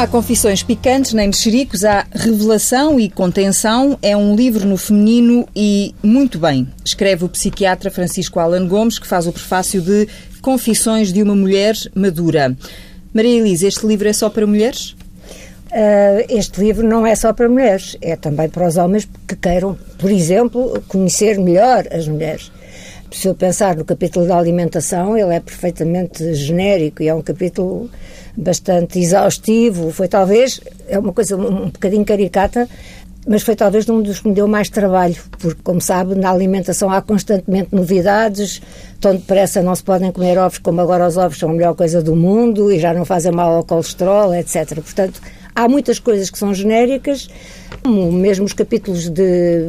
há confissões picantes nem mexericos, há revelação e contenção. É um livro no feminino e muito bem. Escreve o psiquiatra Francisco Alan Gomes, que faz o prefácio de Confissões de uma Mulher Madura. Maria Elisa, este livro é só para mulheres? Uh, este livro não é só para mulheres, é também para os homens que queiram, por exemplo, conhecer melhor as mulheres. Se eu pensar no capítulo da alimentação, ele é perfeitamente genérico e é um capítulo bastante exaustivo. Foi talvez, é uma coisa um, bocadinho caricata, mas foi talvez um dos que me deu mais trabalho, porque, como sabe, na alimentação há constantemente novidades, tão depressa não se podem comer ovos como agora os ovos são a melhor coisa do mundo e já não fazem mal ao colesterol, etc. Portanto, há muitas coisas que são genéricas, mesmo os capítulos de,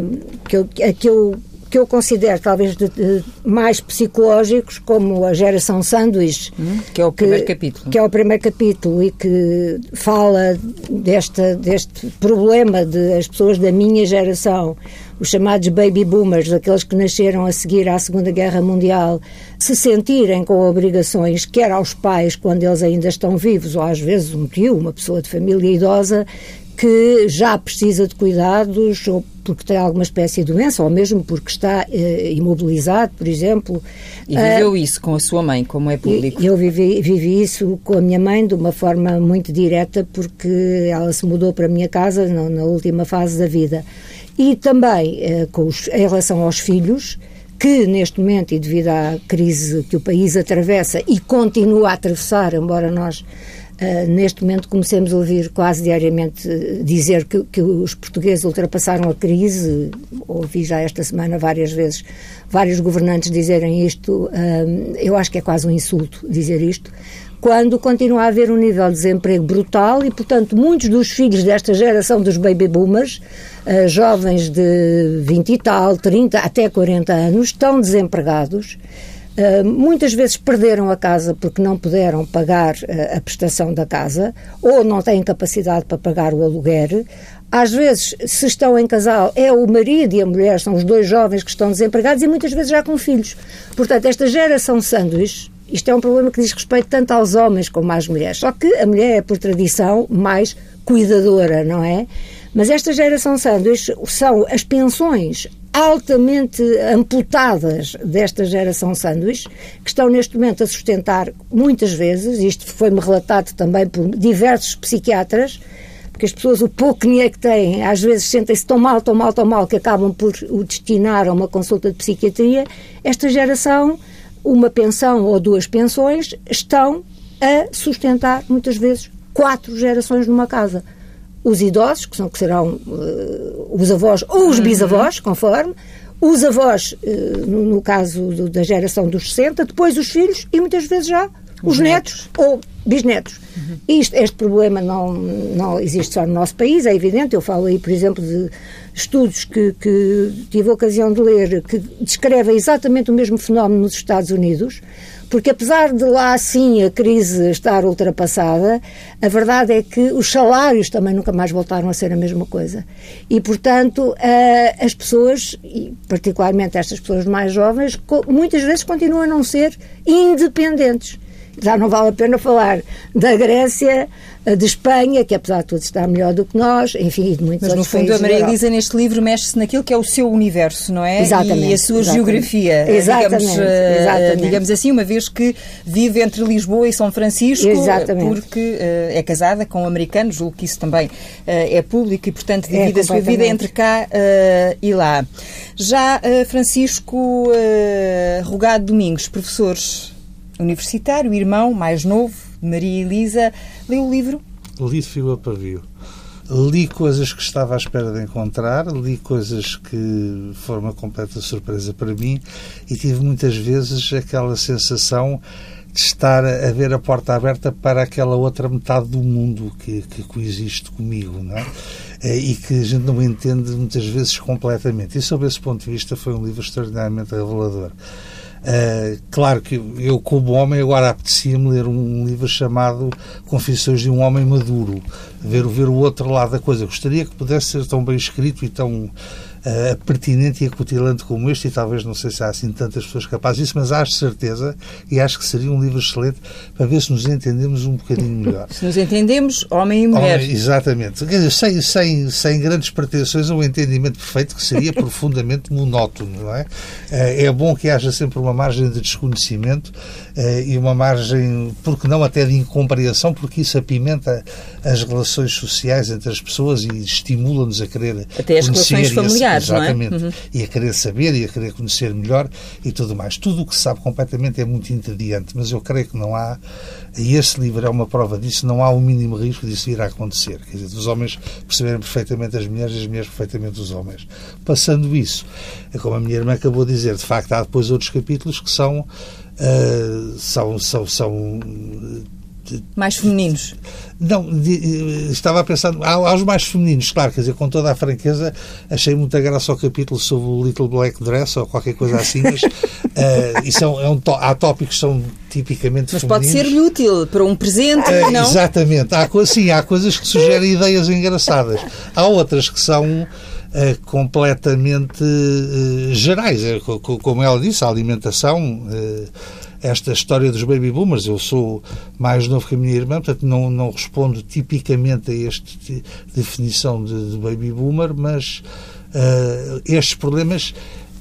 que, eu, que eu que eu considero talvez de, de, mais psicológicos, como a geração sanduíche, hum, que é o primeiro capítulo. Que é o primeiro capítulo e que fala desta, deste problema de as pessoas da minha geração, os chamados baby boomers, aqueles que nasceram a seguir à Segunda Guerra Mundial, se sentirem com obrigações, quer aos pais quando eles ainda estão vivos, ou às vezes um tio, uma pessoa de família idosa, que já precisa de cuidados ou porque tem alguma espécie de doença ou mesmo porque está uh, imobilizado, por exemplo. E viveu uh, isso com a sua mãe, como é público? Eu vivi, vivi isso com a minha mãe de uma forma muito direta porque ela se mudou para a minha casa na, na última fase da vida. E também uh, com os, em relação aos filhos, que neste momento, e devido à crise que o país atravessa e continua a atravessar, embora nós Uh, neste momento comecemos a ouvir quase diariamente dizer que, que, os portugueses ultrapassaram a crise. Ouvi já esta semana várias vezes vários governantes dizerem isto. Uh, eu acho que é quase um insulto dizer isto. Quando continua a haver um nível de desemprego brutal e, portanto, muitos dos filhos desta geração dos baby boomers, uh, jovens de 20 e tal, 30 até 40 anos, estão desempregados. Uh, muitas vezes perderam a casa porque não puderam pagar uh, a prestação da casa ou não têm capacidade para pagar o aluguer. Às vezes, se estão em casal, é o marido e a mulher, são os dois jovens que estão desempregados e muitas vezes já com filhos. Portanto, esta geração sanduíche, isto é um problema que diz respeito tanto aos homens como às mulheres. Só que a mulher é, por tradição, mais cuidadora, não é? Mas esta geração sanduíche são as pensões altamente amputadas desta geração sanduíche, que estão neste momento a sustentar muitas vezes, isto foi-me relatado também por diversos psiquiatras, porque as pessoas, o pouco dinheiro que têm, às vezes sentem-se tão mal, tão mal, tão mal, que acabam por o destinar a uma consulta de psiquiatria. Esta geração, uma pensão ou duas pensões, estão a sustentar, muitas vezes, quatro gerações numa casa os idosos, que, são, que serão uh, os avós ou os uhum. bisavós, conforme, os avós, uh, no, no, caso do, da geração dos 60, depois os filhos e muitas vezes já os, os netos, netos, ou bisnetos. Uhum. Isto, este problema não, não existe só no nosso país, é evidente. Eu falo aí, por exemplo, de estudos que, que tive a ocasião de ler que descrevem exatamente o mesmo fenómeno nos Estados Unidos porque apesar de lá sim a crise estar ultrapassada, a verdade é que os salários também nunca mais voltaram a ser a mesma coisa. E, portanto, as pessoas, e particularmente estas pessoas mais jovens, muitas vezes continuam a não ser independentes já não vale a pena falar da Grécia, eh, de Espanha, que apesar de tudo está melhor do que nós, enfim, de muitos Mas no fundo a Maria Elisa neste livro mexe-se naquilo que é o seu universo, não é? Exatamente. E a sua exatamente. geografia, eh, exatamente, digamos, eh, exatamente. digamos assim, uma vez que vive entre Lisboa e São Francisco, exatamente. porque uh, é casada com um americano, julgo que isso também uh, é público e, portanto, divide é, a sua vida entre cá uh, e lá. Já Francisco Rogado Domingos, professores universitário, irmão mais novo de Maria Elisa, leu o livro? Li fio a pavio. Li coisas que estava à espera de encontrar, li coisas que foram uma completa surpresa para mim e tive muitas vezes aquela sensação de estar a ver a porta aberta para aquela outra metade do mundo que, que coexiste comigo, não é? Eh, e que a gente não entende muitas vezes completamente. E sob esse ponto de vista foi um livro extraordinariamente revelador. Uh, claro que eu, como homem, agora apetecia-me ler um livro chamado Confissões de um Homem Maduro, ver, ver o outro lado da coisa. Gostaria que pudesse ser tão bem escrito e tão uh, pertinente e acutilante como este, e talvez não sei se há assim tantas pessoas capazes disso, mas acho certeza e acho que seria um livro excelente para ver se nos entendemos um bocadinho melhor. se nos entendemos, homem e mulher. Homem, exatamente. Sem, sem, sem grandes pretensões, um entendimento perfeito que seria profundamente monótono, não é? Uh, é bom que haja sempre uma margem de desconhecimento uh, e uma margem, porque não até de incompreensão, porque isso apimenta as relações sociais entre as pessoas e estimula-nos a querer até as relações familiares, a, exatamente, não é? Uhum. E a querer saber e a querer conhecer melhor e tudo mais. Tudo o que se sabe completamente é muito entediante, mas eu creio que não há, e este livro é uma prova disso, não há o mínimo risco disso vir a acontecer. Quer dizer, os homens perceberem perfeitamente as mulheres e as mulheres perfeitamente os homens. Passando isso, é como a minha irmã acabou de dizer, de facto há depois outros capítulos que são Uh, são, são, são mais femininos? Não, de, estava a pensar aos mais femininos, claro, quer dizer, com toda a franqueza, achei muita graça ao capítulo sobre o Little Black Dress ou qualquer coisa assim, mas uh, isso é um, é um há tópicos que são tipicamente mas femininos. Mas pode ser útil para um presente, uh, não? Exatamente, há, sim, há coisas que sugerem ideias engraçadas, há outras que são Uh, completamente uh, gerais. Como ela disse, a alimentação, uh, esta história dos baby boomers. Eu sou mais novo que a minha irmã, portanto não, não respondo tipicamente a esta definição de, de, baby boomer, mas uh, estes problemas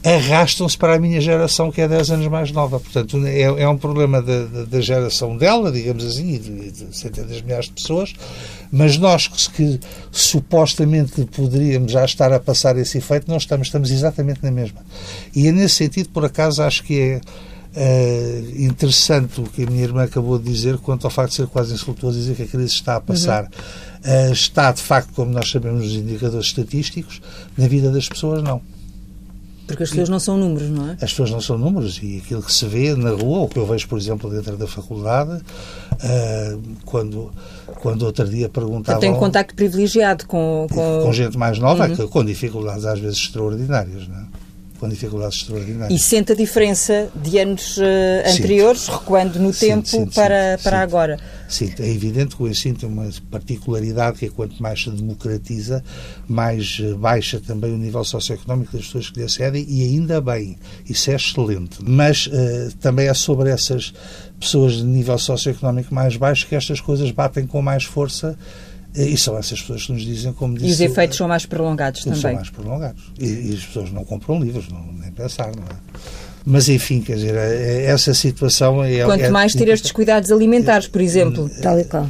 arrastam-se para a minha geração, que é 10 anos mais nova. Portanto, é, é um problema da, da, geração dela, digamos assim, e de, de centenas de milhares de pessoas, mas nós que, que, supostamente poderíamos já estar a passar esse efeito, não estamos, estamos exatamente na mesma. E é nesse sentido, por acaso, acho que é Uh, interessante o que a minha irmã acabou de dizer quanto ao facto de ser quase insultuoso dizer que a crise está a passar. Uhum. Uh, está, de facto, como nós sabemos nos indicadores estatísticos, na vida das pessoas, não. Porque as pessoas não são números, não é? As pessoas não são números e aquilo que se vê na rua, o que eu vejo, por exemplo, dentro da faculdade, uh, quando, quando outro dia perguntavam... Tem contacto privilegiado com... Com, com gente mais nova, uhum. com dificuldades às vezes extraordinárias, não é? Com dificuldades extraordinárias. E sente a diferença de anos uh, anteriores, recuando no tempo sinto, para, sinto, para agora? Sim, é evidente que o ensino tem uma particularidade que é quanto mais se democratiza, mais eh, baixa também o nível socioeconómico das pessoas que lhe acedem e ainda bem, isso é excelente. Mas uh, também é sobre essas pessoas de nível socioeconómico mais baixo que estas coisas batem com mais força e são essas pessoas que nos dizem, como disse... E os efeitos são mais prolongados também. São mais prolongados. E, e, as pessoas não compram livros, não, nem pensar, não é? Mas, enfim, quer dizer, é, é essa situação... É, Quanto é, mais ter estes cuidados alimentares, por exemplo. Tal e qual.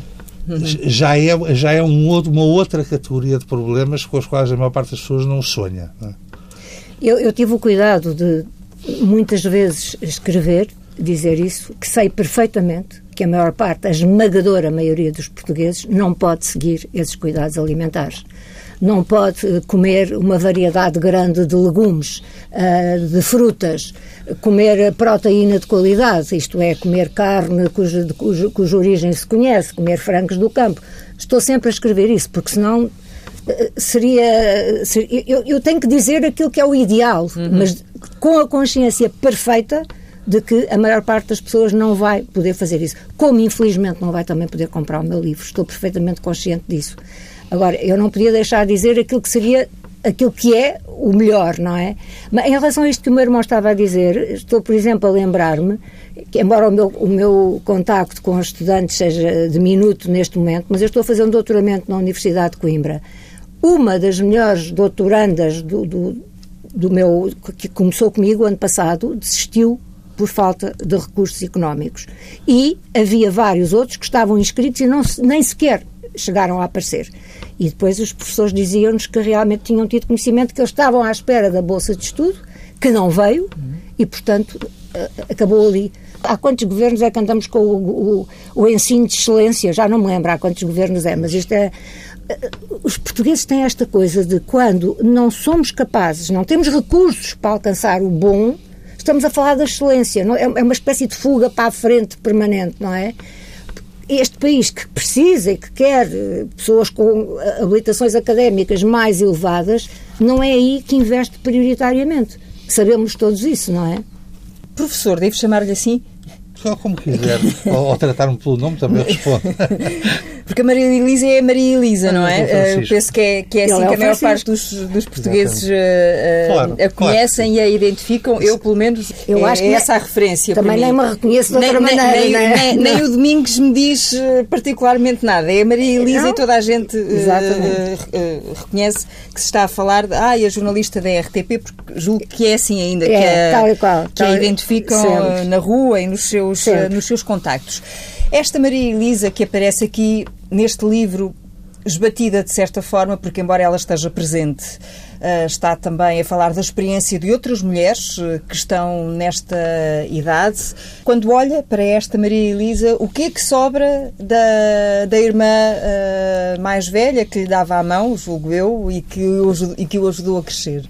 Já é, já é um outro, uma outra categoria de problemas com os quais a maior parte das pessoas não sonha. Não é? eu, eu tive o cuidado de, muitas vezes, escrever, dizer isso, que sei perfeitamente que a maior parte, a esmagadora maioria dos portugueses, não pode seguir esses cuidados alimentares. Não pode eh, comer uma variedade grande de legumes, eh, de frutas, comer proteína de qualidade, isto é, comer carne cuja, cuja, cuja origem se conhece, comer frangos do campo. Estou sempre a escrever isso, porque senão eh, seria. seria eu, eu, tenho que dizer aquilo que é o ideal, uhum. mas com a consciência perfeita de que a maior parte das pessoas não vai poder fazer isso. Como, infelizmente, não vai também poder comprar o meu livro. Estou perfeitamente consciente disso. Agora, eu não podia deixar de dizer aquilo que seria aquilo que é o melhor, não é? Mas em relação a isto que o meu irmão estava a dizer, estou, por exemplo, a lembrar-me que, embora o meu, o meu contacto com os estudantes seja diminuto neste momento, mas eu estou a fazer um doutoramento na Universidade de Coimbra. Uma das melhores doutorandas do, do, do meu, que começou comigo ano passado, desistiu por falta de recursos económicos. E havia vários outros que estavam inscritos e não, nem sequer chegaram a aparecer. E depois os professores diziam-nos que realmente tinham tido conhecimento que eles estavam à espera da bolsa de estudo, que não veio, e portanto eh, acabou ali. Há quantos governos é que andamos com o, o, o ensino de excelência? Já não me lembro há quantos governos é, mas isto é eh, os portugueses têm esta coisa de quando não somos capazes, não temos recursos para alcançar o bom, estamos a falar da excelência, não? É, é uma espécie de fuga para a frente permanente, não é? Este país que precisa e que quer eh, pessoas com eh, habilitações académicas mais elevadas, não é aí que investe prioritariamente. Sabemos todos isso, não é? Professor, devo chamar-lhe assim? Só como quiser. ou, ou tratar-me pelo nome também respondo. Porque a Maria Elisa é a Maria Elisa, não é? é eu penso que é, que é assim é que a maior parte dos, dos portugueses uh, claro, a conhecem claro. e a identificam. Eu, pelo menos, eu é, acho que é essa a referência. Também nem me reconheço de outra nem, maneira. Nem, é? nem, nem, o Domingos me diz particularmente nada. É a Maria Elisa não? e toda a gente uh, reconhece que se está a falar de. Ah, e a jornalista da RTP, porque julgo que é assim ainda, que, a, qual, que a identificam na rua e nos seus, nos seus contactos. Esta Maria Elisa que aparece aqui neste livro, esbatida de certa forma, porque embora ela esteja presente, uh, está também a falar da experiência de outras mulheres uh, que estão nesta idade. Quando olha para esta Maria Elisa, o que é que sobra da, da irmã uh, mais velha que lhe dava a mão, julgo eu, e que, o, e que o ajudou a crescer?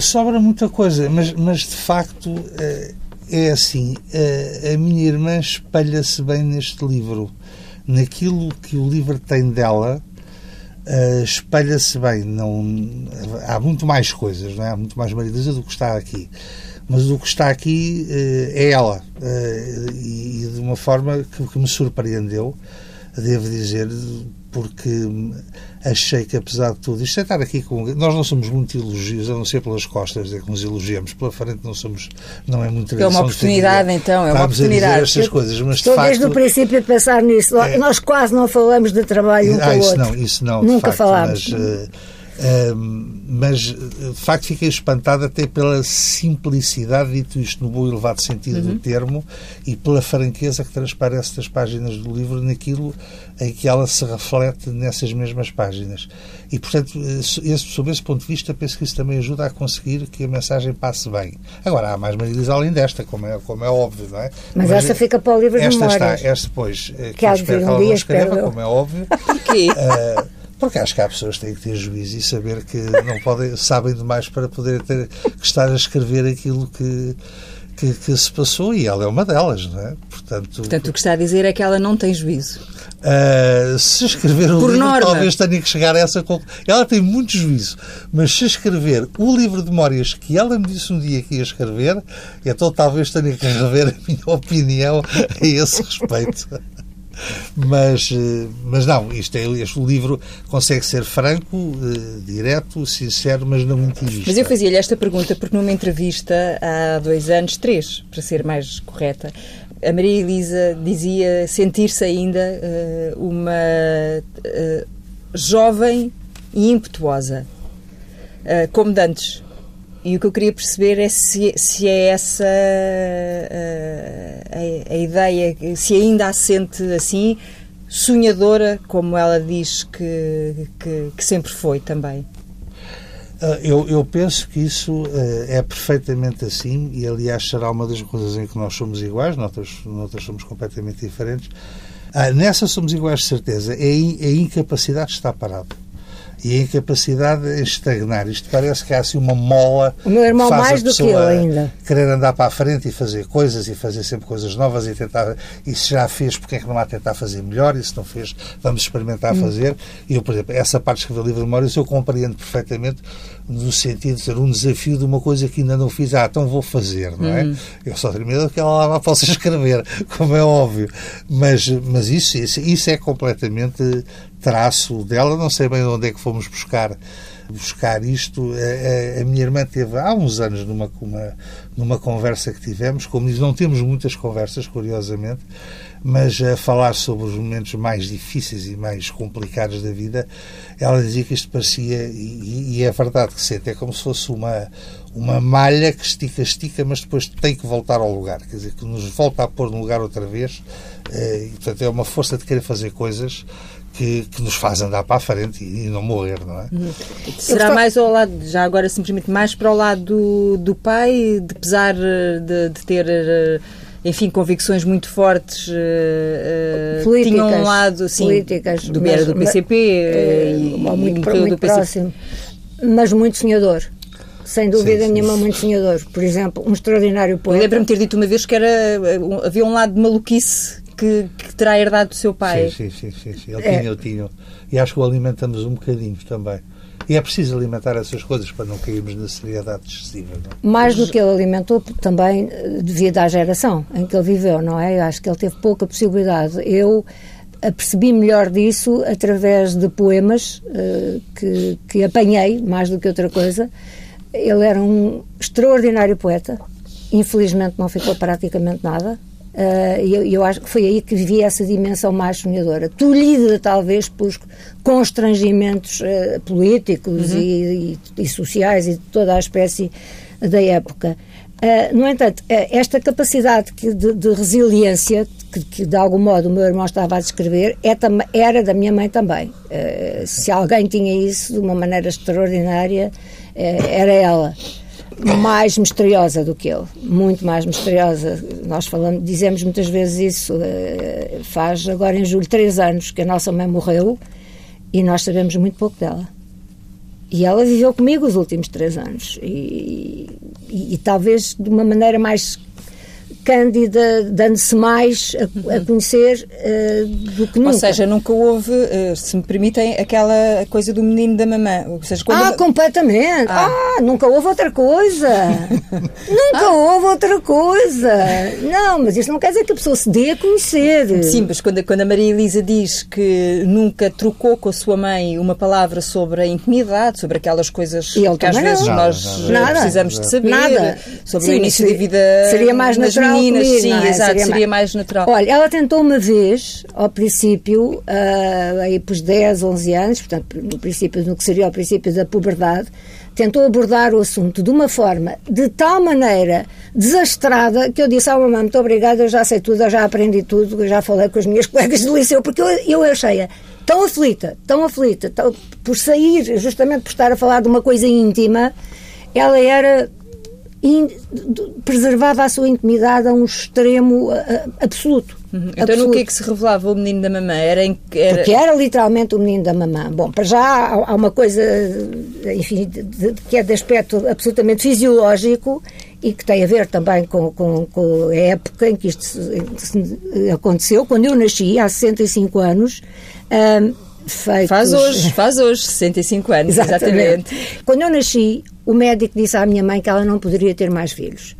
Sobra muita coisa, mas, mas de facto é assim, a minha irmã espelha-se bem neste livro. Naquilo que o livro tem dela, uh, espelha-se bem. Não, há muito mais coisas, não é? há muito mais maridas do que está aqui. Mas o que está aqui uh, é ela. Uh, e, e, de uma forma que, que me surpreendeu, devo dizer, porque achei que, apesar de tudo, isto é estar aqui com. Nós não somos muito elogios, a não ser pelas costas, é que nos elogiamos. Pela frente não somos. Não é muito É uma oportunidade, então, é uma oportunidade. A dizer estas coisas, mas Estou de facto, desde o princípio a pensar nisso. É, nós quase não falamos de trabalho um ah, com o outro. Não, isso não, Nunca facto, falámos. Mas, uh, mas, de facto, fiquei espantado até pela simplicidade, dito isto no bom e elevado sentido uhum. do termo, e pela franqueza que transparece das páginas do livro naquilo em que ela se reflete nessas mesmas páginas. E, portanto, esse, sob esse ponto de vista, penso que isso também ajuda a conseguir que a mensagem passe bem. Agora, há mais maridas além desta, como é, como é óbvio, não é? Mas, Mas essa fica para o livro esta de memórias. Está, esta, pois, que, que eu espero que ela não escreva, como é óbvio. Porquê? Uh, porque acho que há pessoas que têm que ter juízo e saber que não podem, sabem demais para poder ter, que estar a escrever aquilo que, que, que, se passou e ela é uma delas, não é? Portanto, Portanto, o que está a dizer é que ela não tem juízo. Uh, se escrever o Por livro, norma. talvez tenha que chegar a essa conclusão. Ela tem muito juízo, mas se escrever o livro de memórias que ela me disse um dia que ia escrever, então talvez tenha que rever a minha opinião a esse respeito. Mas, eh, mas não, isto é, este livro consegue ser franco, uh, direto, sincero, mas não intimista. Mas eu fazia-lhe esta pergunta porque numa entrevista há dois anos, três, para ser mais correta, a Maria Elisa dizia sentir-se ainda uh, uma uh, jovem e impetuosa, como dantes. E o que eu queria perceber é se, se é essa a, a, a ideia, se ainda a sente assim, sonhadora, como ela diz que, que, que sempre foi também. Ah, eu, eu, penso que isso uh, é perfeitamente assim e, aliás, será uma das coisas em que nós somos iguais, noutras, noutras somos completamente diferentes. Uh, nessa somos iguais, de certeza. É a incapacidade de estar parado e a incapacidade em estagnar. Isto parece que há assim uma mola. O meu irmão mais do que eu ainda. Querer andar para a frente e fazer coisas e fazer sempre coisas novas e tentar. E se já fez, porque é que não há tentar fazer melhor? E se não fez, vamos experimentar hum. fazer. E eu, por exemplo, essa parte de escrever livro de memórias eu compreendo perfeitamente no sentido de ser um desafio de uma coisa que ainda não fiz. Ah, então vou fazer, não é? Hum. Eu só tenho medo que ela lá possa escrever, como é óbvio. Mas, mas isso, isso, isso é completamente traço dela, não sei bem onde é que fomos buscar buscar isto. A, a, a, minha irmã teve há uns anos numa, uma, numa conversa que tivemos, como diz, não temos muitas conversas, curiosamente, mas a falar sobre os momentos mais difíceis e mais complicados da vida, ela dizia que isto parecia, e, e é verdade que sente, é como se fosse uma, uma malha que estica, estica, mas depois tem que voltar ao lugar, quer dizer, que nos volta a pôr no lugar outra vez, eh, e portanto é uma força de querer fazer coisas que, que, nos faz andar para a frente e, e não morrer, não é? Uhum. Será mais ao lado, já agora simplesmente mais para o lado do, do pai, de pesar de, de ter eh, enfim, convicções muito fortes. Uh, políticas, tinham um lado, sim, políticas, do, mas, do PCP uh, e, muito, e muito do próximo, PCP. mas muito sonhador. Sem dúvida sim, nenhuma, sim. muito sonhador. Por exemplo, um extraordinário poeta. Lembro-me ter dito uma vez que era, havia um lado de maluquice que, que terá herdado do seu pai. Sim, sim, sim. sim, sim. Ele é. tinha, eu tinha. E acho que o alimentamos um bocadinho também. E é preciso alimentar essas coisas para não cairmos na seriedade excessiva. Não? É? Mais do que ele alimentou, também devido à geração em que ele viveu, não é? Eu acho que ele teve pouca possibilidade. Eu apercebi melhor disso através de poemas uh, que, que apanhei, mais do que outra coisa. Ele era um extraordinário poeta, infelizmente não ficou praticamente nada. Uh, e eu, eu, acho que foi aí que vi essa dimensão mais sonhadora, tolhida talvez pelos constrangimentos uh, políticos uhum. e, e, e, sociais e de toda a espécie da época. Uh, no entanto, esta capacidade de, de resiliência que, que, de algum modo o meu irmão estava a descrever é, era da minha mãe também. se alguém tinha isso de uma maneira extraordinária, era ela mais misteriosa do que ele, muito mais misteriosa. Nós falamos, dizemos muitas vezes isso. Eh, faz agora em julho três anos que a nossa mãe morreu e nós sabemos muito pouco dela. E ela viveu comigo os últimos três anos e, e, e talvez de uma maneira mais Cândida dando-se mais a, a conhecer uh, do que nunca. Ou seja, nunca houve, uh, se me permitem, aquela coisa do menino da mamã. Ou seja, quando ah, completamente. Ah. ah. nunca houve outra coisa. nunca ah. houve outra coisa. Não, mas isso não quer dizer que a pessoa se dê a conhecer. Sim, mas quando, quando a Maria Elisa diz que nunca trocou com a sua mãe uma palavra sobre a intimidade, sobre aquelas coisas que às vezes nada, nós nada, precisamos de saber, nada. sobre Sim, o início da vida seria mais natural comigo, sim, é? exato, seria, seria mais... mais... natural. Olha, ela tentou uma vez, ao princípio, uh, aí por 10, 11 anos, portanto, no princípio, no que seria o princípio da puberdade, tentou abordar o assunto de uma forma de tal maneira desastrada que eu disse à oh, mamãe, muito obrigada, eu já sei tudo, eu já aprendi tudo, eu já falei com as minhas colegas do liceu, porque eu, eu achei-a tão aflita, tão aflita, tão, por sair, justamente por estar a falar de uma coisa íntima, ela era preservava a sua intimidade a um extremo absoluto. Uhum. Então, absoluto. no que é que se revelava o menino da mamã? Era, em, era... Porque era literalmente o menino da mamã. Bom, para já há, há uma coisa, enfim, de, de, que é de aspecto absolutamente fisiológico e que tem a ver também com, com, com a época em que isto aconteceu. Quando eu nasci, há 65 anos, um, feitos... Faz hoje, faz hoje, 65 anos, exatamente. exatamente. Quando eu nasci, o médico disse à minha mãe que ela não poderia ter mais filhos.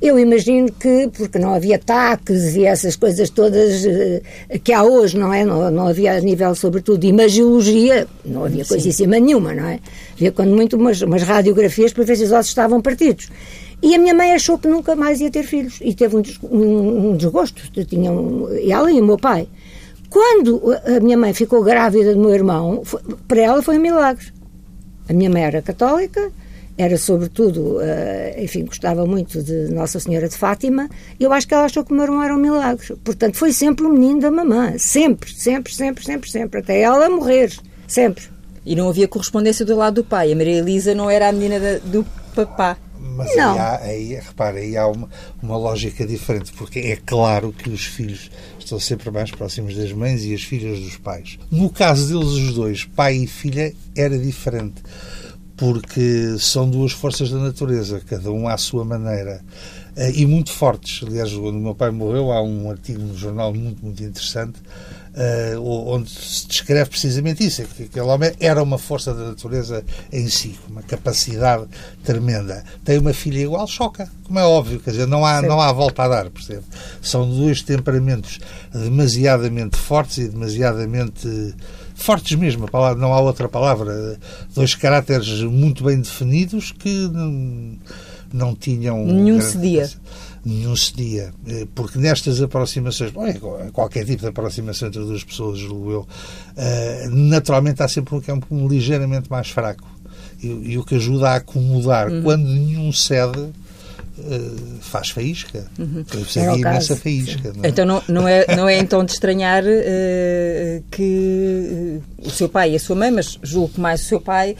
Eu imagino que, porque não havia taques e essas coisas todas uh, que há hoje, não é? Não, não, havia a nível, sobretudo, de imagiologia, não havia Sim. coisíssima nenhuma, não é? Havia quando muito umas, umas radiografias para ver se os ossos estavam partidos. E a minha mãe achou que nunca mais ia ter filhos e teve um desgosto. Tinha um, ela e o meu pai. Quando a minha mãe ficou grávida do meu irmão, foi, para ela foi um milagre. A minha mãe era católica, era sobretudo, uh, enfim, gostava muito de Nossa Senhora de Fátima, e eu acho que ela achou que o meu irmão era um milagre. Portanto, foi sempre o menino da mamã. Sempre, sempre, sempre, sempre, sempre. Até ela morrer. Sempre. E não havia correspondência do lado do pai. A Maria Elisa não era a menina da, do papá. Mas não. aí, há, aí, repara, aí há uma, uma lógica diferente, porque é claro que os filhos estão sempre mais próximos das mães e as filhas dos pais. No caso deles, os dois, pai e filha, era diferente, porque são duas forças da natureza, cada um à sua maneira. Eh, e muito fortes. Aliás, quando o meu pai morreu, há um artigo no jornal muito, muito interessante uh, onde se descreve precisamente isso, é que aquele homem era uma força da natureza em si, uma capacidade tremenda. Tem uma filha igual, choca, como é óbvio, quer dizer, não há, não há volta a dar, percebe? São dois temperamentos demasiadamente fortes e demasiadamente fortes mesmo, palavra, não há outra palavra, dois caráteres muito bem definidos que não, não tinham... Nenhum cedia nenhum cedia. Eh, porque nestas aproximações, bom, é qualquer tipo de aproximação entre duas pessoas, julgo eu, eh, naturalmente há sempre um campo ligeiramente mais fraco. E, e o que ajuda a acomodar. Uhum. Quando nenhum cede, Uh, faz faísca. Uhum. É imensa faísca. Não é? Então não, não, é, não é então de estranhar uh, que uh, o seu pai e a sua mãe, mas julgo que mais o seu pai,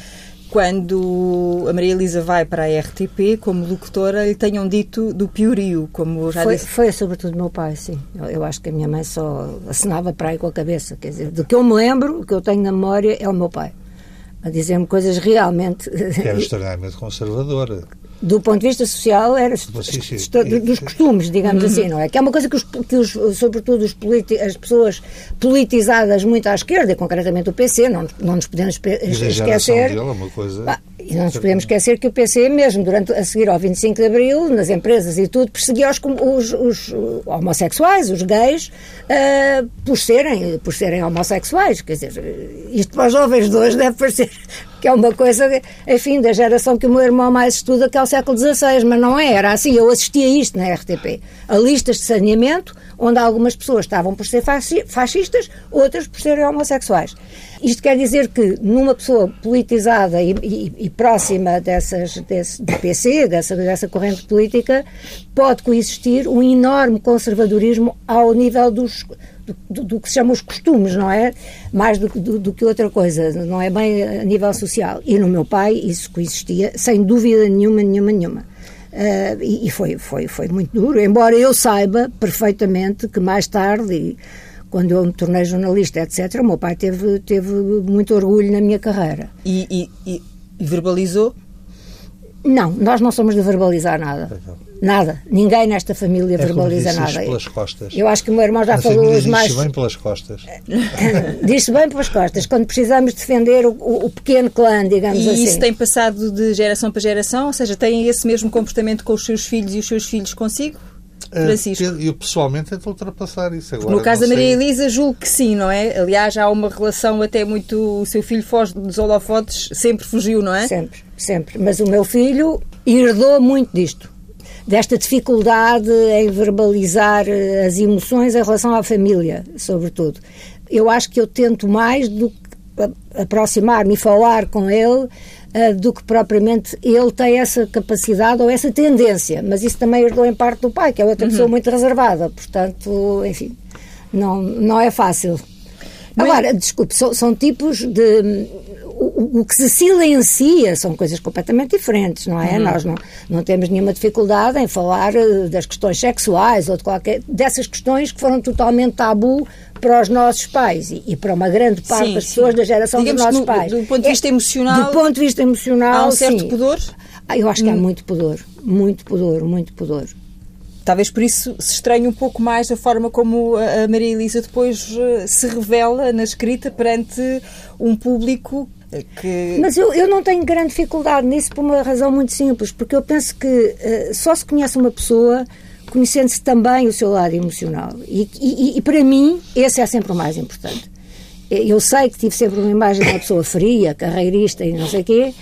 quando a Maria Elisa vai para a RTP como locutora, lhe tenham dito do piorio, como já foi, disse. Foi sobretudo meu pai, sim. Eu, eu, acho que a minha mãe só assinava para aí com a cabeça. Quer dizer, do que eu me lembro, o que eu tenho na memória, é o meu pai. A dizer-me coisas realmente. Que era extremamente conservadora. Do ponto de vista social, era sim, sim. dos costumes, digamos uhum. assim, não é? Que é uma coisa que, os, que os, sobretudo, os as pessoas politizadas muito à esquerda, e concretamente o PC, não, não nos podemos esquecer. Dele, uma coisa... Bah, e não nos podemos esquecer que o PC, mesmo durante, a seguir ao 25 de Abril, nas empresas e tudo, perseguia os, os, os homossexuais, os gays, uh, por, serem, por serem homossexuais. Quer dizer, isto para os jovens de hoje deve parecer que é uma coisa, enfim, da geração que o meu irmão mais estuda, que é o século XVI, mas não é, era assim, eu assistia a isto na RTP, a listas de saneamento, onde algumas pessoas estavam por ser fascistas, outras por serem homossexuais. Isto quer dizer que numa pessoa politizada e, e, e próxima dessas, desse, do PC, dessa, dessa corrente política, pode coexistir um enorme conservadorismo ao nível dos do, do, que se chama os costumes, não é? Mais do, do, do, que outra coisa, não é bem a nível social. E no meu pai isso coexistia, sem dúvida nenhuma, nenhuma, nenhuma. Uh, e, e foi, foi, foi muito duro, embora eu saiba perfeitamente que mais tarde, quando eu me tornei jornalista, etc., o meu pai teve, teve muito orgulho na minha carreira. E, e, e verbalizou? Não, nós não somos de verbalizar nada. Nada. Ninguém nesta família é verbaliza nada. pelas costas. Eu acho que o meu irmão já a falou os mais. Diz-se bem pelas costas. diz-se bem pelas costas. Quando precisamos defender o, o, o pequeno clã, digamos e assim. E isso tem passado de geração para geração? Ou seja, têm esse mesmo comportamento com os seus filhos e os seus filhos consigo? Eh, Francisco. Eu pessoalmente tento ultrapassar isso agora. No caso da Maria Elisa, julgo que sim, não é? Aliás, há uma relação até muito. O seu filho foge dos holofotes, sempre fugiu, não é? Sempre, sempre. Mas o meu filho herdou muito disto desta dificuldade em verbalizar eh, as emoções em relação à família, sobretudo. Eu acho que eu tento mais do que aproximar-me e falar com ele uh, do que propriamente ele tem essa capacidade ou essa tendência. Mas isso também herdou em parte do pai, que é outra uhum. pessoa muito reservada. Portanto, enfim, não, não é fácil. Agora, desculpe, são, são tipos de o, o, que se silencia são coisas completamente diferentes, não é? Uhum. Nós não, não temos nenhuma dificuldade em falar eh, das questões sexuais ou de qualquer dessas questões que foram totalmente tabu para os nossos pais e, e para uma grande parte sim, das pessoas sim. da geração Digamos dos nossos no, pais. Do ponto de vista é, emocional. Do ponto de vista emocional. Há um certo sim. pudor? Ah, eu acho que há hum. muito pudor, muito pudor, muito pudor. Talvez por isso se estranhe um pouco mais a forma como a Maria Elisa depois eh, se revela na escrita perante um público que... Mas eu, eu não tenho grande dificuldade nisso por uma razão muito simples, porque eu penso que uh, só se conhece uma pessoa conhecendo-se também o seu lado emocional. E, e, e, para mim, esse é sempre o mais importante. Eu sei que tive sempre uma imagem de uma pessoa fria, carreirista e não sei o quê,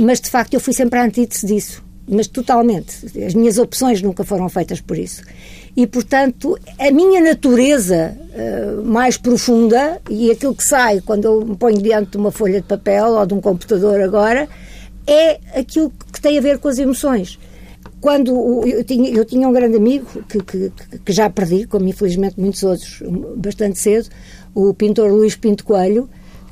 mas de facto eu fui sempre a antítese disso. Mas totalmente. As minhas opções nunca foram feitas por isso e, portanto, a minha natureza uh, mais profunda e aquilo que sai quando eu me ponho diante de uma folha de papel ou de um computador agora é aquilo que tem a ver com as emoções. Quando eu tinha, eu tinha um grande amigo que, que, que já perdi, como infelizmente muitos outros, bastante cedo, o pintor Luís Pinto Coelho,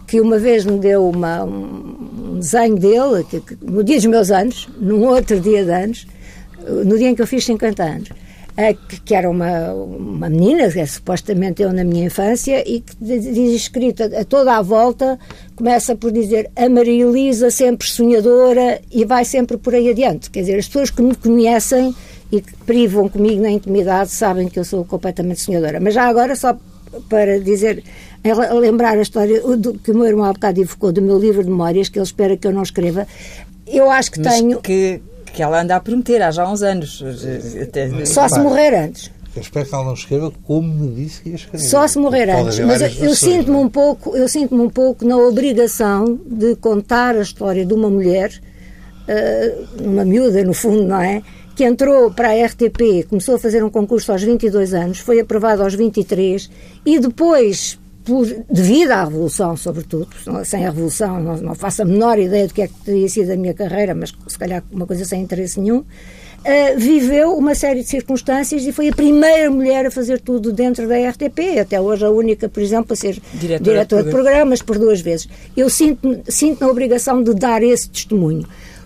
que uma vez me deu uma, um desenho dele, que, no dia dos meus anos, num outro dia de anos, no dia em que eu fiz 50 anos que, era uma, uma menina, que é supostamente eu na minha infância, e que diz escrito a, toda a volta, começa por dizer a Maria Elisa sempre sonhadora e vai sempre por aí adiante. Quer dizer, as pessoas que me conhecem e que privam comigo na intimidade sabem que eu sou completamente sonhadora. Mas já agora, só para dizer, lembrar a história do, que o meu irmão há bocado evocou do meu livro de memórias, que ele espera que eu não escreva, eu acho que Mas tenho. Que que ela anda a prometer há já uns anos. Até... Só se morrer antes. Eu espero que ela não escreva como me disse que ia escrever. Só se morrer antes. Mas eu, eu sinto-me um pouco, eu sinto-me um pouco na obrigação de contar a história de uma mulher, uh, uma miúda no fundo, não é? Que entrou para a RTP, começou a fazer um concurso aos 22 anos, foi aprovado aos 23 e depois por, devido à Revolução, sobretudo, sem a Revolução não, não, faço a menor ideia do que é que teria sido a minha carreira, mas se calhar uma coisa sem interesse nenhum, uh, viveu uma série de circunstâncias e foi a primeira mulher a fazer tudo dentro da RTP, até hoje a única, por exemplo, a ser diretora, diretora de, programas por duas vezes. Eu sinto, sinto a obrigação de dar esse testemunho.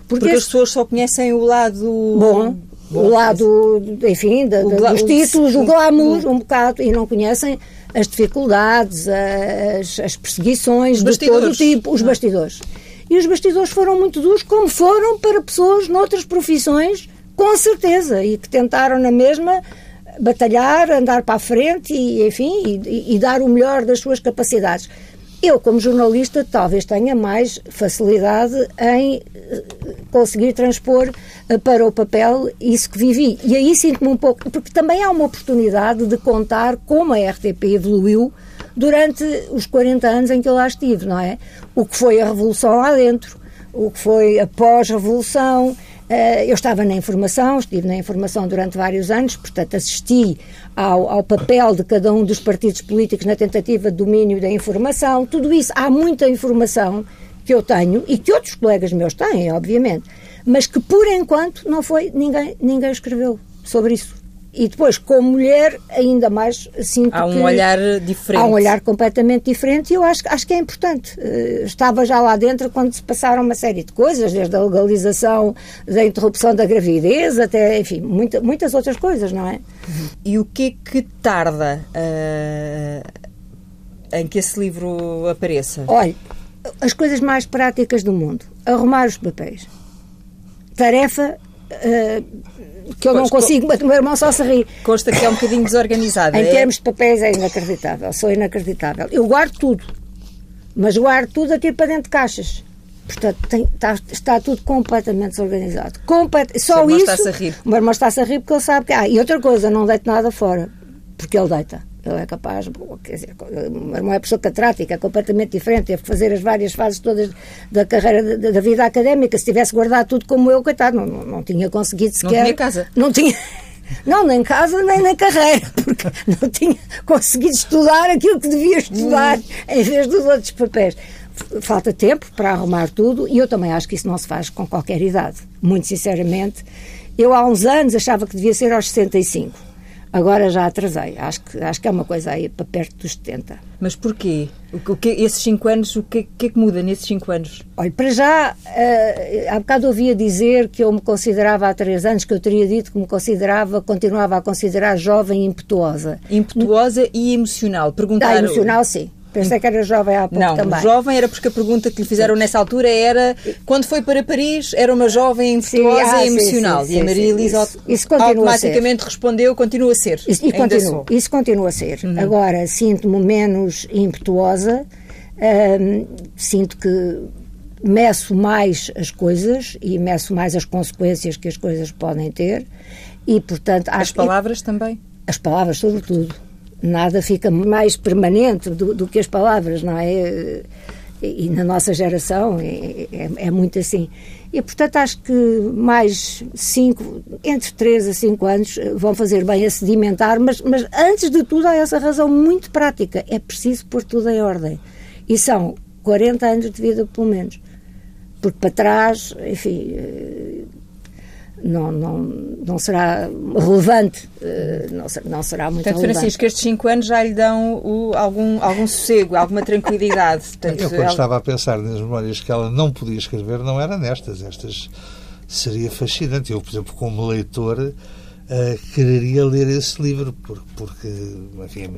Porque, porque as pessoas só conhecem o lado bom, Bom, o lado, enfim, da, da, dos títulos, o glamour, um bocado, e não conhecem as dificuldades, as, as perseguições de todo tipo, os bastidores. E os bastidores foram muito duros, como foram para pessoas noutras profissões, com certeza, e que tentaram na mesma batalhar, andar para a frente e, enfim, e, e dar o melhor das suas capacidades. Eu, como jornalista, talvez tenha mais facilidade em eh, conseguir transpor eh, para o papel isso que vivi. E aí sinto-me um pouco, porque também há uma oportunidade de contar como a RTP evoluiu durante os 40 anos em que eu lá estive, não é? O que foi a revolução lá dentro, o que foi a pós-revolução, eu estava na informação, estive na informação durante vários anos, portanto assisti ao, ao, papel de cada um dos partidos políticos na tentativa de domínio da informação. Tudo isso, há muita informação que eu tenho e que outros colegas meus têm, obviamente, mas que por enquanto não foi, ninguém, ninguém escreveu sobre isso. E depois, como mulher, ainda mais sinto Há um olhar diferente. Há um olhar completamente diferente e eu acho, acho que é importante. Uh, estava já lá dentro quando se passaram uma série de coisas, desde a legalização da interrupção da gravidez até, enfim, muita, muitas outras coisas, não é? E o que é que tarda uh, em que esse livro apareça? Olha, as coisas mais práticas do mundo. Arrumar os papéis. Tarefa... Uh, que eu não consigo, mas o meu irmão só se ri. Consta que é um bocadinho desorganizado. em é? termos de papéis é inacreditável, sou inacreditável. Eu guardo tudo, mas guardo tudo aqui para dentro de caixas. Portanto, tem, está, está, tudo completamente desorganizado. Complet... Só o isso. Está-se a rir. O meu irmão está-se a rir porque ele sabe que. Ah, e outra coisa, não deito nada fora. Porque ele deita. Ele é capaz, quer dizer, não é pessoa catrática, é completamente diferente, teve que fazer as várias fases todas da carreira, da, da vida académica. Se tivesse guardado tudo como eu, coitado, não, não, não tinha conseguido sequer. Não tinha casa. Não tinha. Não, nem casa, nem na carreira, porque não tinha conseguido estudar aquilo que devia estudar, em vez dos outros papéis. Falta tempo para arrumar tudo e eu também acho que isso não se faz com qualquer idade. Muito sinceramente, eu há uns anos achava que devia ser aos 65 Agora já atrasei. Acho que, acho que é uma coisa aí para perto dos 70. Mas porquê? O, que, esses 5 anos, o que, que é que muda nesses 5 anos? Olha, para já, uh, há bocado ouvia dizer que eu me considerava há 3 anos, que eu teria dito que me considerava, continuava a considerar jovem e impetuosa. Impetuosa e emocional. Perguntar... Ah, emocional, sim. Pensei que era jovem há pouco não, também. Não, jovem era porque a pergunta que lhe fizeram nessa altura era quando foi para Paris era uma jovem impetuosa ah, e emocional. Sim, sim, e a Maria Elisa isso, isso automaticamente respondeu continua a ser. Isso, e continua, isso continua a ser. Uhum. Agora, sinto-me menos impetuosa, hum, sinto que meço mais as coisas e meço mais as consequências que as coisas podem ter e, portanto... As palavras que, também? As palavras, sobretudo nada fica mais permanente do, do, que as palavras, não é? E, na nossa geração é, é, é, muito assim. E, portanto, acho que mais cinco, entre três a cinco anos vão fazer bem a sedimentar, mas, mas antes de tudo há essa razão muito prática. É preciso pôr tudo em ordem. E são 40 anos de vida, pelo menos. Porque para trás, enfim, não, não, não será relevante, eh, não, não será muito Portanto, relevante. Francisco, estes cinco anos já lhe dão o, algum, algum sossego, alguma tranquilidade. Portanto, Eu, quando ela... estava a pensar nas memórias que ela não podia escrever, não era nestas. Estas seria fascinante. Eu, por exemplo, como leitor, uh, quereria ler esse livro, porque, porque enfim,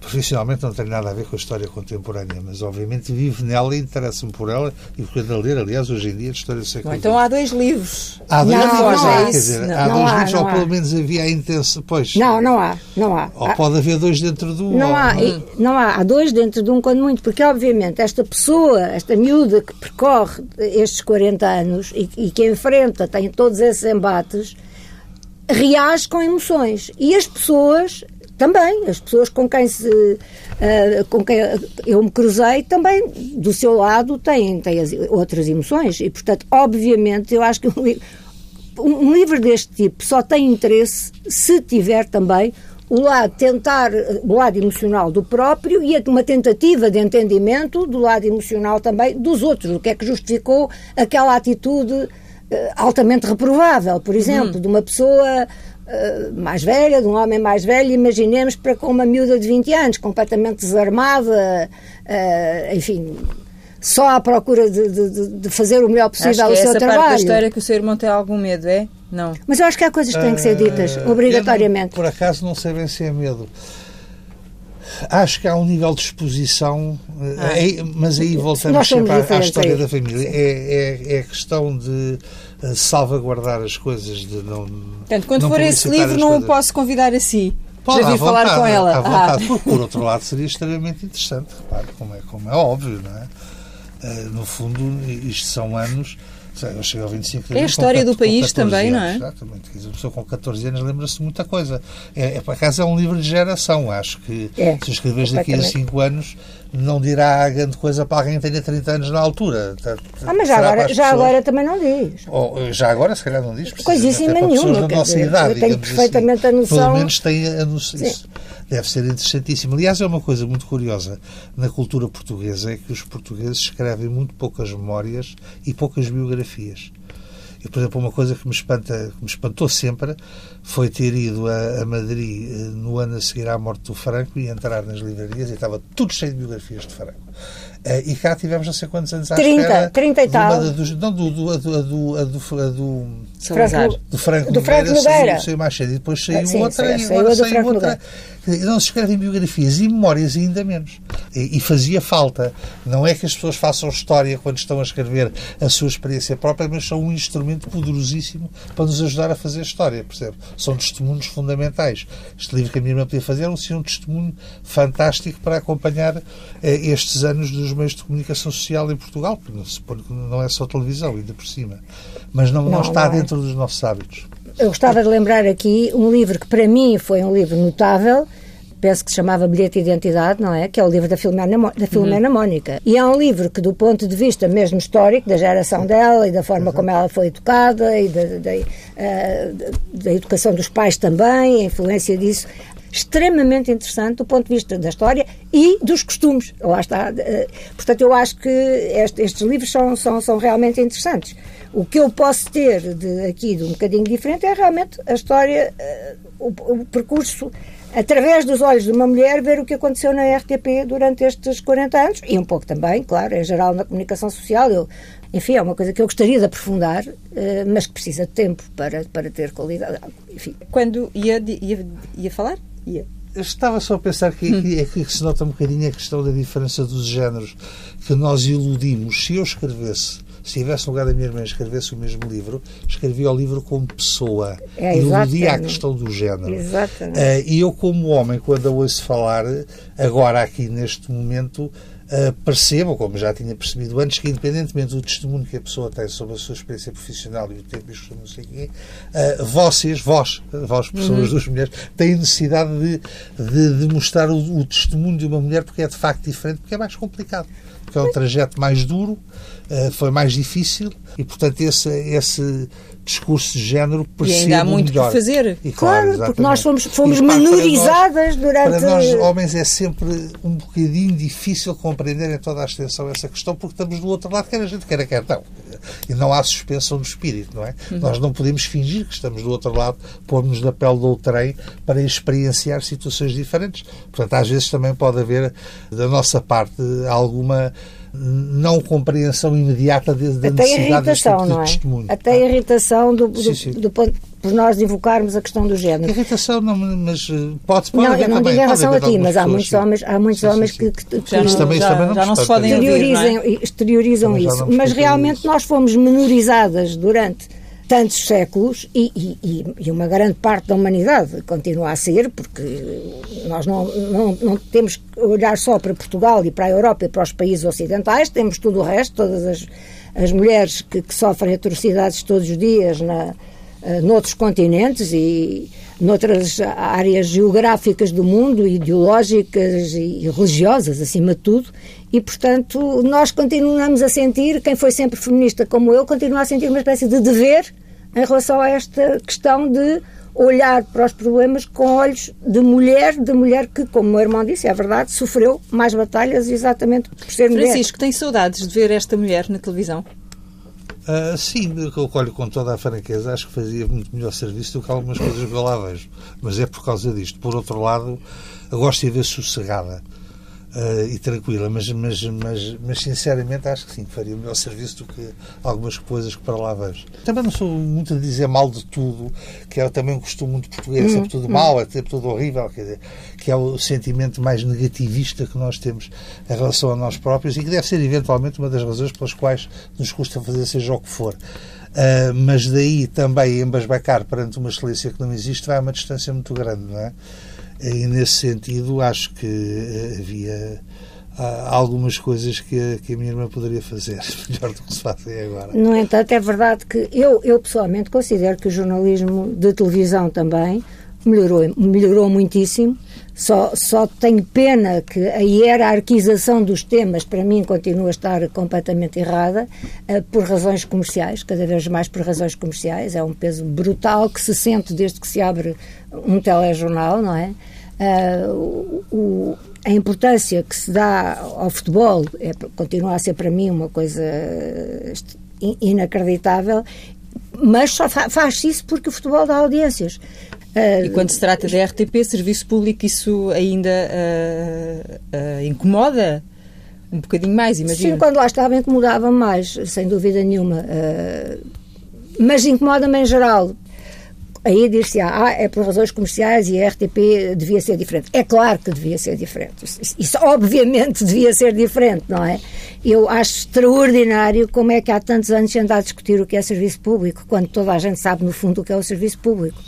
profissionalmente não tem nada a ver com a história contemporânea, mas obviamente vivo nela e interessa-me por ela e porque a ler, aliás, hoje em dia, a história do século Então há dois livros. Há dois não, livros, não há. quer dizer, não, há não dois há, livros, ou há. pelo menos havia a intenção. Pois, não, não há, não há. Ou pode haver dois dentro do não há, hum. não há, há dois dentro de um quando muito, porque obviamente esta pessoa, esta miúda que percorre estes 40 anos e, e que enfrenta, tem todos esses embates, reage com emoções. E as pessoas também, as pessoas com quem, se, uh, com quem eu me cruzei também, do seu lado, têm, têm as, outras emoções. E, portanto, obviamente, eu acho que um, um livro deste tipo só tem interesse se tiver também o lado tentar o lado emocional do próprio e uma tentativa de entendimento do lado emocional também dos outros o que é que justificou aquela atitude altamente reprovável, por exemplo, uhum. de uma pessoa uh, mais velha, de um homem mais velho, imaginemos para com uma miúda de 20 anos, completamente desarmada, uh, enfim, só à procura de, de, de, fazer o melhor possível acho que é o seu essa trabalho. parte da história que o seu irmão tem algum medo, é? Não. Mas eu acho que há coisas que têm que ser ditas, uh, obrigatoriamente. Não, por acaso não sei bem se é medo. Acho que há um nível de exposição, ah. é, mas aí voltamos sempre à, à, história da família. É, é, é questão de uh, salvaguardar as coisas, de não. Portanto, quando for esse livro, não o posso convidar a si. Pode, Já vi falar vontade, com ela. À vontade, ah. porque, por outro lado, seria extremamente interessante, repare, como é, como é óbvio, não é? Uh, no fundo, isto são anos eu cheguei ao 25 de É a história com, do país também, anos, não é? Exatamente. Uma pessoa com 14 anos lembra-se de muita coisa. É, é, por acaso é um livro de geração. Acho que é, se escreveres daqui a 5 anos não dirá grande coisa para alguém que tenha 30 anos na altura. Ah, mas já, agora, já agora também não diz. Ou, já agora, se calhar, não diz. Coisíssima nenhuma. Da nossa dizer, idade, eu tenho perfeitamente assim. a noção. Pelo menos tem a noção. Isso deve ser interessantíssimo. Aliás, é uma coisa muito curiosa na cultura portuguesa é que os portugueses escrevem muito poucas memórias e poucas biografias. E, por exemplo, uma coisa que me, espanta, que me espantou sempre foi ter ido a, a, Madrid eh, no ano a seguir à morte do Franco e entrar nas livrarias e estava tudo cheio de biografias de Franco. Uh, e cá tivemos não sei quantos anos à 30, espera. 30 e tal. Dos, não, do, do, do, do, do, do, Franco, do Franco do Franco Nogueira, Saiu, saiu mais cedo. E depois saiu ah, sim, outra. E agora saiu, saiu outra. Não se escrevem biografias e memórias ainda menos. E, e, fazia falta. Não é que as pessoas façam história quando estão a escrever a sua experiência própria, mas são um instrumento poderosíssimo para nos ajudar a fazer história, percebe? São testemunhos fundamentais. Este livro que a minha irmã podia fazer era um testemunho fantástico para acompanhar eh, estes anos dos meios de comunicação social em Portugal, porque não é só televisão, ainda por cima. Mas não, não, não está não é. dentro dos nossos hábitos. Eu gostava de lembrar aqui um livro que para mim foi um livro notável, penso que se chamava Bilhete de Identidade, não é? Que é o livro da Filomena, da Filomena uhum. Mónica. E é um livro que, do ponto de vista mesmo histórico, da geração dela e da forma uhum. como ela foi educada e da, da, da, eh, da educação dos pais também, a influência disso, extremamente interessante do ponto de vista da história e dos costumes. Lá está. Eh, portanto, eu acho que estes livros são, são, são realmente interessantes. O que eu posso ter de, aqui de um bocadinho diferente é realmente a história, eh, o, o percurso através dos olhos de uma mulher, ver o que aconteceu na RTP durante estes 40 anos e um pouco também, claro, em geral na comunicação social. Eu, enfim, é uma coisa que eu gostaria de aprofundar, eh, mas que precisa de tempo para, para ter qualidade. Enfim. Quando ia, ia, ia falar? Yeah. Estava só a pensar que aqui, aqui se nota um bocadinho a questão da diferença dos géneros que nós iludimos. Se eu escrevesse se tivesse no lugar da minha irmã escrevesse o mesmo livro, escrevia o livro como pessoa. É, iludia a questão do género. Exatamente. Uh, e eu, como homem, quando a ouço falar, agora aqui neste momento, uh, percebo, como já tinha percebido antes, que independentemente do testemunho que a pessoa tem sobre a sua experiência profissional e o tempo e não sei quê, uh, vocês, vós, vós, pessoas, uhum. duas mulheres, têm necessidade de, de, de mostrar o, o, testemunho de uma mulher porque é de facto diferente, porque é mais complicado. Porque é um trajeto mais duro, uh, foi mais difícil e, portanto, esse, esse discurso de género percebe E ainda há muito melhor. fazer. E, claro, claro porque nós fomos, fomos menorizadas para nós, durante... Para nós, homens, é sempre um bocadinho difícil compreender em toda a extensão essa questão, porque estamos do outro lado, quer a gente queira, quer não. E não há suspensão do espírito, não é? Uhum. Nós não podemos fingir que estamos do outro lado, pôr-nos na pele do trem para experienciar situações diferentes. Portanto, às vezes também pode haver, da nossa parte, alguma não compreensão imediata da Até necessidade deste tipo de é? testemunho. Até a irritação do, do, sim, sim. do ponto por nós invocarmos a questão do género. Irritação, não, mas eh, pode, pode não, haver não também. digo em relação a ti, mas há muitos homens, há muitos sim, homens que, que, que, já, não, também, já, também não, já não se podem exteriorizam, ouvir, é? exteriorizam isso. Mas realmente isso. nós fomos menorizadas durante tantos séculos e, e, e, uma grande parte da humanidade continua a ser, porque nós não, não, não temos que olhar só para Portugal e para a Europa e para os países ocidentais, temos tudo o resto, todas as, as mulheres que, que sofrem atrocidades todos os dias na, noutros continentes e noutras áreas geográficas do mundo, ideológicas e religiosas, acima de tudo, e, portanto, nós continuamos a sentir, quem foi sempre feminista como eu, continua a sentir uma espécie de dever em relação a esta questão de olhar para os problemas com olhos de mulher, de mulher que, como o meu irmão disse, é verdade, sofreu mais batalhas exatamente por ser mulher. Francisco, tem saudades de ver esta mulher na televisão? Uh, sim, eu olho com toda a franqueza, acho que fazia muito melhor serviço do que algumas coisas que eu lá vejo. Mas é por causa disto. Por outro lado, gosto de ver sossegada. Uh, e tranquila, mas, mas, mas, mas sinceramente acho que sim, faria o melhor serviço do que algumas coisas que para lá vejo. Também não sou muito a dizer mal de tudo, que é também um costume muito português, é sempre tudo mal, é sempre tudo horrível, quer dizer, que é o sentimento mais negativista que nós temos em relação a nós próprios e que deve ser eventualmente uma das razões pelas quais nos custa fazer seja o que for. Uh, mas daí também embasbacar perante uma excelência que não existe vai a uma distância muito grande, não é? E nesse sentido acho que uh, havia uh, algumas coisas que a, que a minha irmã poderia fazer melhor do que se fazem agora. No entanto, é verdade que eu, eu pessoalmente considero que o jornalismo de televisão também melhorou, melhorou muitíssimo. Só, só tenho pena que a hierarquização dos temas, para mim, continua a estar completamente errada, uh, por razões comerciais, cada vez mais por razões comerciais. É um peso brutal que se sente desde que se abre um telejornal, não é? Uh, o, a importância que se dá ao futebol é, continua a ser para mim uma coisa inacreditável, mas só faz-se isso porque o futebol dá audiências. Uh, e quando se trata da RTP, serviço público, isso ainda uh, uh, incomoda um bocadinho mais, imagino. Sim, quando lá estava incomodava mais, sem dúvida nenhuma. mas incomoda-me em geral. Aí diz-se, ah, é por razões comerciais e a RTP devia ser diferente. É claro que devia ser diferente. Isso, isso obviamente devia ser diferente, não é? Eu acho extraordinário como é que há tantos anos se anda a discutir o que é serviço público, quando toda a gente sabe, no fundo, o que é o serviço público.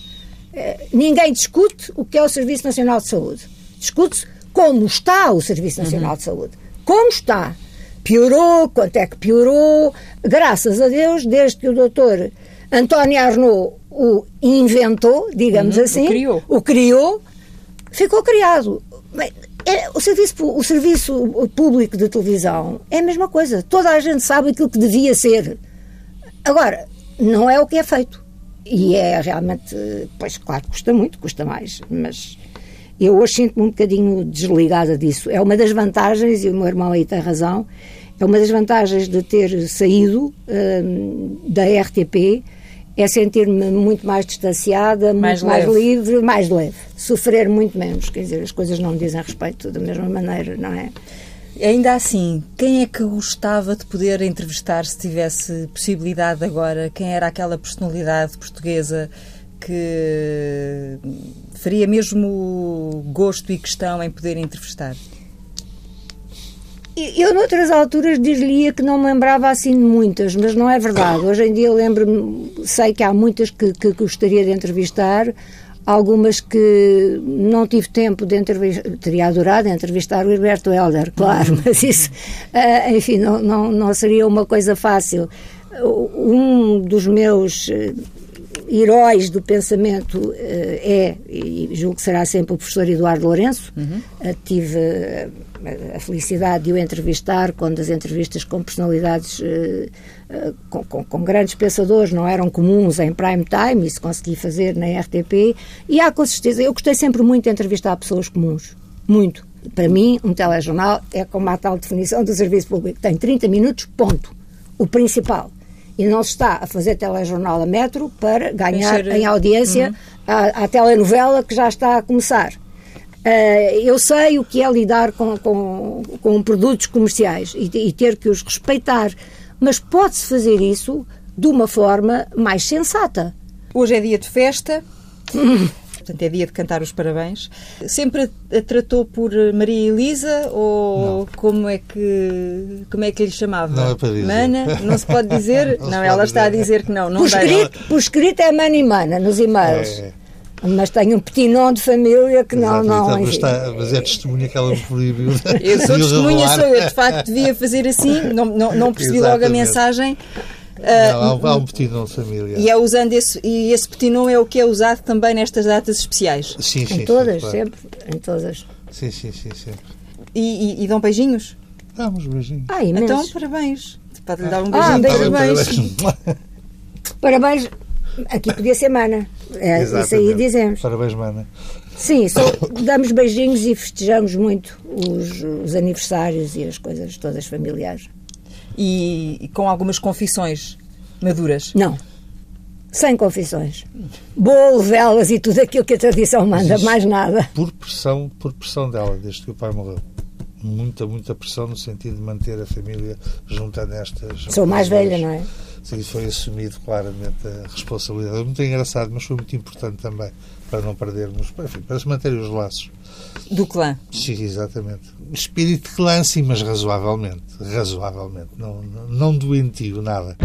Ninguém discute o que é o Serviço Nacional de Saúde. Discute como está o Serviço Nacional uhum. de Saúde. Como está? Piorou? Quanto é que piorou? Graças a Deus, desde que o doutor António Arnaud o inventou, digamos uhum, assim, o criou. o criou, ficou criado. É, o, serviço, o serviço público de televisão é a mesma coisa. Toda a gente sabe aquilo que devia ser. Agora, não é o que é feito. E é realmente, pois claro, custa muito, custa mais, mas eu hoje sinto-me um bocadinho desligada disso. É uma das vantagens, e o meu irmão aí tem razão, é uma das vantagens de ter saído hum, da RTP, é sentir-me muito mais distanciada, mais muito leve. mais livre, mais leve. Sofrer muito menos, quer dizer, as coisas não me dizem respeito da mesma maneira, não é? Ainda assim, quem é que gostava de poder entrevistar se tivesse possibilidade agora? Quem era aquela personalidade portuguesa que faria mesmo gosto e questão em poder entrevistar? Eu, noutras alturas, diria que não me lembrava assim de muitas, mas não é verdade. Hoje em dia lembro-me, sei que há muitas que, que gostaria de entrevistar, algumas que não tive tempo de entrevistar, teria adorado entrevistar o Herberto Helder, claro, uhum. mas isso, uh, enfim, não, não, não seria uma coisa fácil. Um dos meus eh, heróis do pensamento uh, é, e julgo que será sempre o professor Eduardo Lourenço. Uhum. Uh, tive a felicidade de o entrevistar quando as entrevistas com personalidades com, com, com, grandes pensadores não eram comuns em prime time, isso consegui fazer na RTP. E há com certeza, eu gostei sempre muito de entrevistar pessoas comuns. Muito. Para mim, um telejornal é como a tal definição do serviço público. Tem 30 minutos, ponto. O principal e não se está a fazer telejornal a metro para ganhar em audiência uhum. a, a, telenovela que já está a começar. Uh, eu sei o que é lidar com, com, com produtos comerciais e, e ter que os respeitar, mas pode-se fazer isso de uma forma mais sensata. Hoje é dia de festa. portanto é dia de cantar os parabéns. Sempre a tratou por Maria Elisa ou não. como é que como é que lhe chamava? Não é para dizer. Mana? Não se pode dizer? não, não ela está a dizer que não. não por, escrito, por escrito é Mana e Mana nos e-mails. É, é. Mas tenho um petinon de família que não. não mas, está, mas é testemunha que ela me proibiu. Eu sou testemunha, sou eu. De facto, devia fazer assim. Não, não, não percebi Exatamente. logo a mensagem. Não, há, um, há um petinon de família. E, é usando esse, e esse petinon é o que é usado também nestas datas especiais? Sim, sim. Em todas, sim, claro. sempre. Em todas. Sim, sim, sim, sempre. E, e, e dão beijinhos? Damos beijinhos. Ah, Então, parabéns. Pode lhe dar um beijinho. Ah, parabéns. Parabéns. Aqui podia ser Mana. É, isso aí dizemos. Parabéns, Mana. Sim, só damos beijinhos e festejamos muito os, os aniversários e as coisas todas familiares. E, e com algumas confissões maduras? Não. Sem confissões. Bolo, velas e tudo aquilo que a tradição manda, mais nada. Por pressão, por pressão dela, desde que o pai morreu. muita, muita pressão no sentido de manter a família junta nestas. Sou mais velha, não é? Sim, foi assumido claramente a responsabilidade. Muito engraçado, mas foi muito importante também para não perdermos, enfim, para se manterem os laços. Do clã. Sim, exatamente. Espírito de clã, sim, mas razoavelmente. Razoavelmente. Não, não, não doentio, nada.